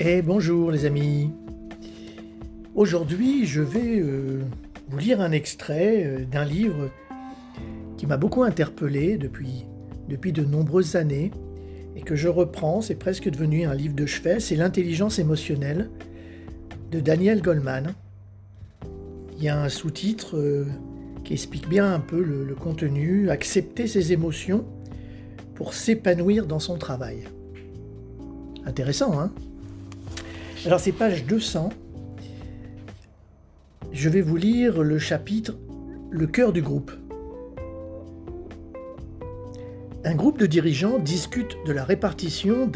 Et bonjour les amis. Aujourd'hui, je vais euh, vous lire un extrait euh, d'un livre qui m'a beaucoup interpellé depuis, de nombreuses années et que je reprends. C'est presque devenu un livre de chevet. C'est L'intelligence émotionnelle de Daniel Goldman. Il y a un sous-titre euh, qui explique bien un peu le contenu Accepter ses émotions pour s'épanouir dans son travail. Intéressant, hein? Alors c'est page 200. Je vais vous lire le chapitre Le cœur du groupe. Un groupe de dirigeants discute de la répartition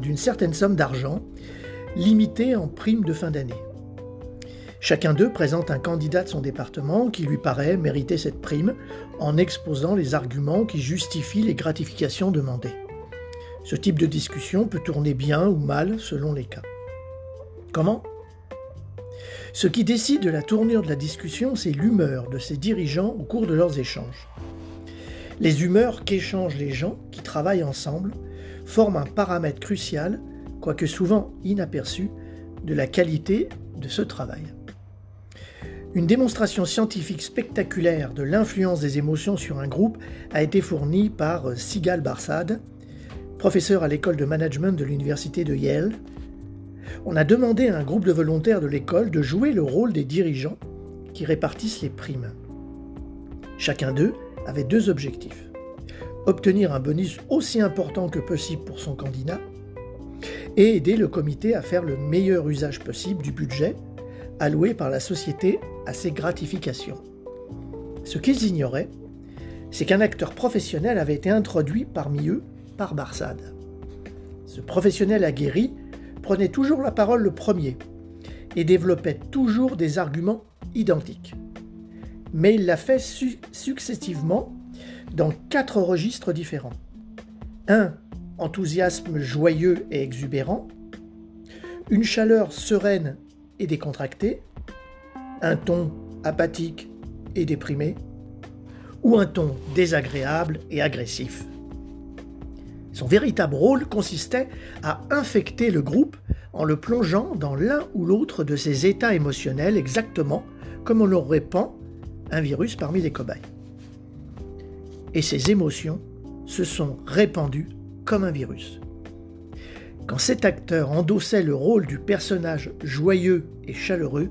d'une certaine somme d'argent limitée en prime de fin d'année. Chacun d'eux présente un candidat de son département qui lui paraît mériter cette prime en exposant les arguments qui justifient les gratifications demandées. Ce type de discussion peut tourner bien ou mal selon les cas. Comment? Ce qui décide de la tournure de la discussion, c'est l'humeur de ces dirigeants au cours de leurs échanges. Les humeurs qu'échangent les gens qui travaillent ensemble forment un paramètre crucial, quoique souvent inaperçu, de la qualité de ce travail. Une démonstration scientifique spectaculaire de l'influence des émotions sur un groupe a été fournie par Sigal Barsad, professeur à l'école de management de l'université de Yale, on a demandé à un groupe de volontaires de l'école de jouer le rôle des dirigeants qui répartissent les primes. Chacun d'eux avait deux objectifs. Obtenir un bonus aussi important que possible pour son candidat et aider le comité à faire le meilleur usage possible du budget alloué par la société à ses gratifications. Ce qu'ils ignoraient, c'est qu'un acteur professionnel avait été introduit parmi eux par Barsad. Ce professionnel aguerri prenait toujours la parole le premier et développait toujours des arguments identiques. Mais il l'a fait successivement dans quatre registres différents. Un enthousiasme joyeux et exubérant, une chaleur sereine et décontractée, un ton apathique et déprimé, ou un ton désagréable et agressif. Son véritable rôle consistait à infecter le groupe en le plongeant dans l'un ou l'autre de ses états émotionnels exactement comme on le répand un virus parmi les cobayes. Et ces émotions se sont répandues comme un virus. Quand cet acteur endossait le rôle du personnage joyeux et chaleureux,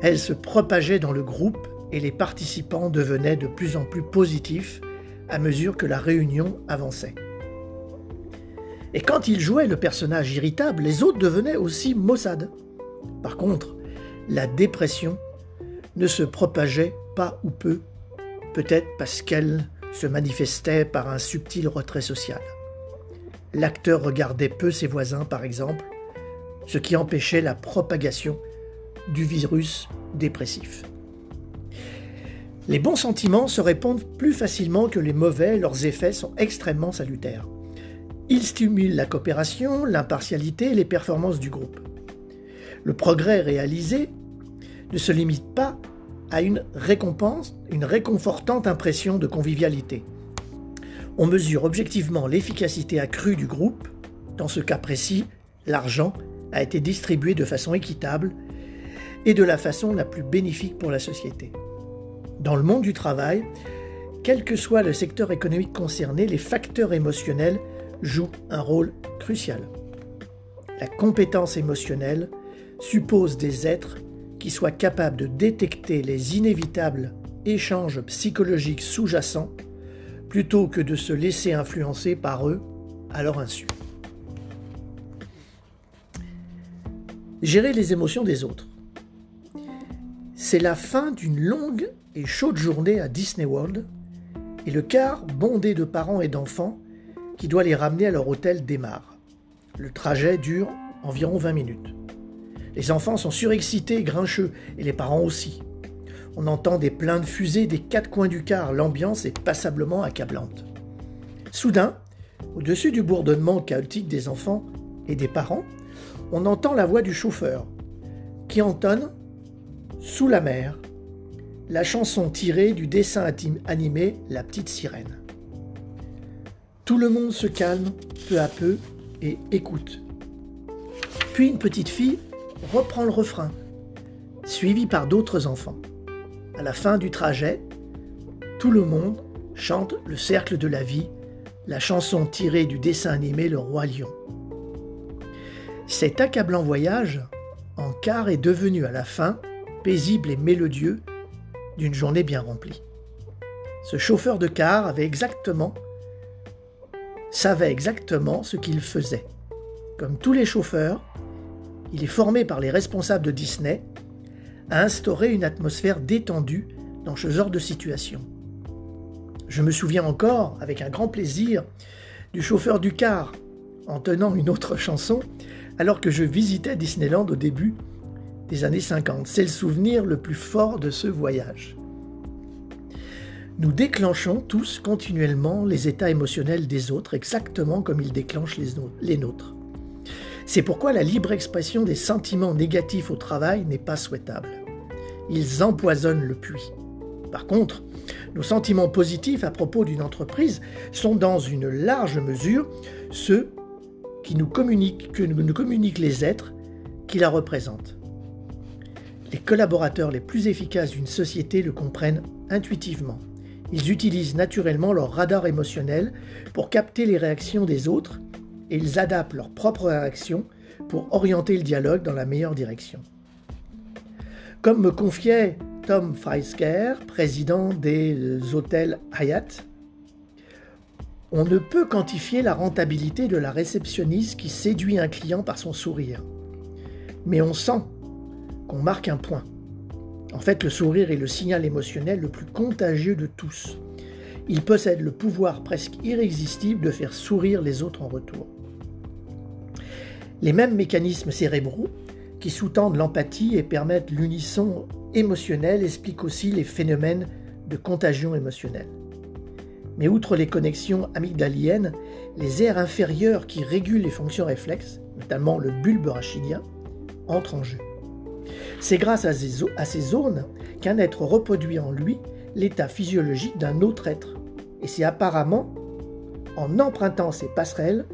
elles se propageaient dans le groupe et les participants devenaient de plus en plus positifs à mesure que la réunion avançait. Et quand il jouait le personnage irritable, les autres devenaient aussi maussades. Par contre, la dépression ne se propageait pas ou peu, peut-être parce qu'elle se manifestait par un subtil retrait social. L'acteur regardait peu ses voisins, par exemple, ce qui empêchait la propagation du virus dépressif. Les bons sentiments se répondent plus facilement que les mauvais, leurs effets sont extrêmement salutaires. Ils stimulent la coopération, l'impartialité et les performances du groupe. Le progrès réalisé ne se limite pas à une récompense, une réconfortante impression de convivialité. On mesure objectivement l'efficacité accrue du groupe. Dans ce cas précis, l'argent a été distribué de façon équitable et de la façon la plus bénéfique pour la société. Dans le monde du travail, quel que soit le secteur économique concerné, les facteurs émotionnels jouent un rôle crucial. La compétence émotionnelle suppose des êtres qui soient capables de détecter les inévitables échanges psychologiques sous-jacents plutôt que de se laisser influencer par eux à leur insu. Gérer les émotions des autres. C'est la fin d'une longue et chaude journée à Disney World et le quart bondé de parents et d'enfants qui doit les ramener à leur hôtel démarre. Le trajet dure environ 20 minutes. Les enfants sont surexcités et grincheux, et les parents aussi. On entend des pleins de fusées des quatre coins du car, l'ambiance est passablement accablante. Soudain, au-dessus du bourdonnement chaotique des enfants et des parents, on entend la voix du chauffeur, qui entonne Sous la mer, la chanson tirée du dessin animé La petite sirène. Tout le monde se calme peu à peu et écoute. Puis une petite fille reprend le refrain, suivie par d'autres enfants. À la fin du trajet, tout le monde chante Le cercle de la vie, la chanson tirée du dessin animé Le Roi Lion. Cet accablant voyage en car est devenu à la fin paisible et mélodieux d'une journée bien remplie. Ce chauffeur de car savait exactement ce qu'il faisait. Comme tous les chauffeurs, il est formé par les responsables de Disney à instaurer une atmosphère détendue dans ce genre de situation. Je me souviens encore, avec un grand plaisir, du chauffeur du car en tenant une autre chanson alors que je visitais Disneyland au début des années 50. C'est le souvenir le plus fort de ce voyage. Nous déclenchons tous continuellement les états émotionnels des autres, exactement comme ils déclenchent les nôtres. C'est pourquoi la libre expression des sentiments négatifs au travail n'est pas souhaitable. Ils empoisonnent le puits. Par contre, nos sentiments positifs à propos d'une entreprise sont dans une large mesure ceux qui nous communiquent, que nous communiquent les êtres qui la représentent. Les collaborateurs les plus efficaces d'une société le comprennent intuitivement. Ils utilisent naturellement leur radar émotionnel pour capter les réactions des autres et ils adaptent leurs propres réactions pour orienter le dialogue dans la meilleure direction. Comme me confiait Tom Freisker, président des hôtels Hyatt, on ne peut quantifier la rentabilité de la réceptionniste qui séduit un client par son sourire. Mais on sent qu'on marque un point. En fait, le sourire est le signal émotionnel le plus contagieux de tous. Il possède le pouvoir presque irrésistible de faire sourire les autres en retour. Les mêmes mécanismes cérébraux qui sous-tendent l'empathie et permettent l'unisson émotionnel expliquent aussi les phénomènes de contagion émotionnelle. Mais outre les connexions amygdaliennes, les aires inférieures qui régulent les fonctions réflexes, notamment le bulbe rachidien, entrent en jeu. C'est grâce à ces zones qu'un être reproduit en lui l'état physiologique d'un autre être. Et c'est apparemment en empruntant ces passerelles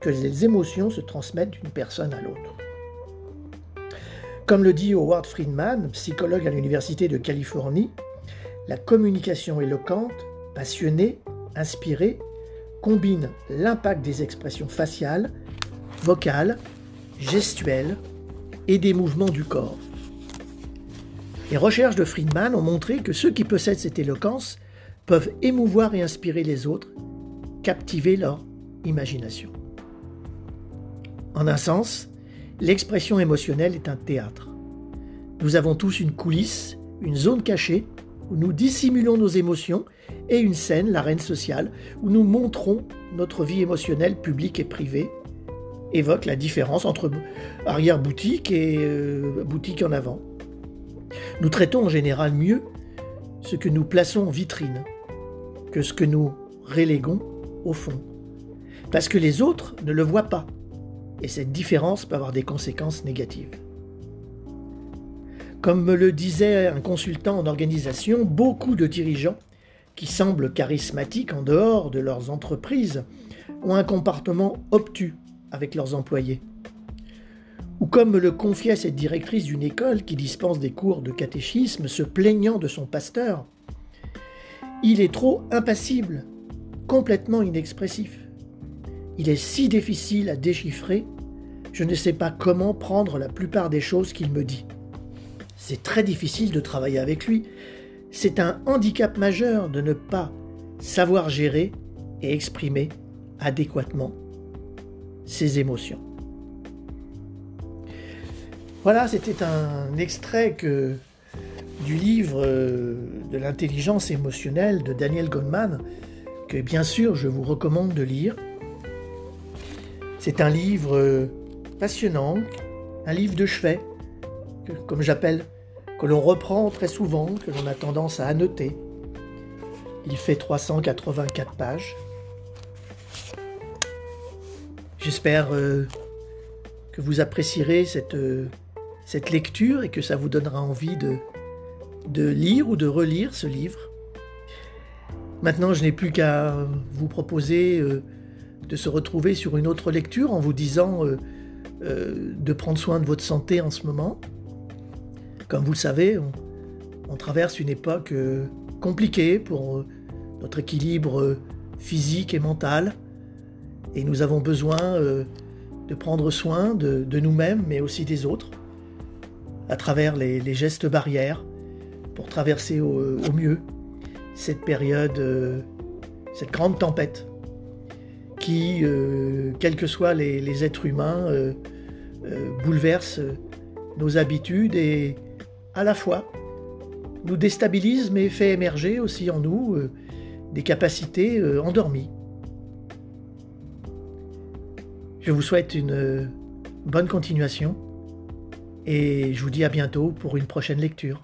que les émotions se transmettent d'une personne à l'autre. Comme le dit Howard Friedman, psychologue à l'Université de Californie, la communication éloquente, passionnée, inspirée, combine l'impact des expressions faciales, vocales, gestuelles et des mouvements du corps. Les recherches de Friedman ont montré que ceux qui possèdent cette éloquence peuvent émouvoir et inspirer les autres, captiver leur imagination. En un sens, l'expression émotionnelle est un théâtre. Nous avons tous une coulisse, une zone cachée, où nous dissimulons nos émotions, et une scène, l'arène sociale, où nous montrons notre vie émotionnelle publique et privée, évoque la différence entre arrière-boutique et euh, boutique en avant. Nous traitons en général mieux ce que nous plaçons en vitrine que ce que nous reléguons au fond. Parce que les autres ne le voient pas. Et cette différence peut avoir des conséquences négatives. Comme me le disait un consultant en organisation, beaucoup de dirigeants qui semblent charismatiques en dehors de leurs entreprises ont un comportement obtus avec leurs employés. Ou comme me le confiait cette directrice d'une école qui dispense des cours de catéchisme, se plaignant de son pasteur, il est trop impassible, complètement inexpressif. Il est si difficile à déchiffrer, je ne sais pas comment prendre la plupart des choses qu'il me dit. C'est très difficile de travailler avec lui. C'est un handicap majeur de ne pas savoir gérer et exprimer adéquatement ses émotions. Voilà, c'était un extrait du livre euh, de l'intelligence émotionnelle de Daniel Goldman, que bien sûr je vous recommande de lire. C'est un livre euh, passionnant, un livre de chevet, comme j'appelle, que l'on reprend très souvent, que l'on a tendance à annoter. Il fait 384 pages. J'espère euh, que vous apprécierez cette cette lecture et que ça vous donnera envie de, de lire ou de relire ce livre. Maintenant, je n'ai plus qu'à vous proposer euh, de se retrouver sur une autre lecture en vous disant euh, de prendre soin de votre santé en ce moment. Comme vous le savez, on, traverse une époque compliquée pour notre équilibre physique et mental. Et nous avons besoin de prendre soin de, nous-mêmes, mais aussi des autres, à travers les, gestes barrières, pour traverser au, mieux cette période, euh, cette grande tempête, qui, euh, quels que soient les, êtres humains, euh, bouleverse nos habitudes et à la fois nous déstabilise, mais fait émerger aussi en nous des capacités endormies. Je vous souhaite une bonne continuation et je vous dis à bientôt pour une prochaine lecture.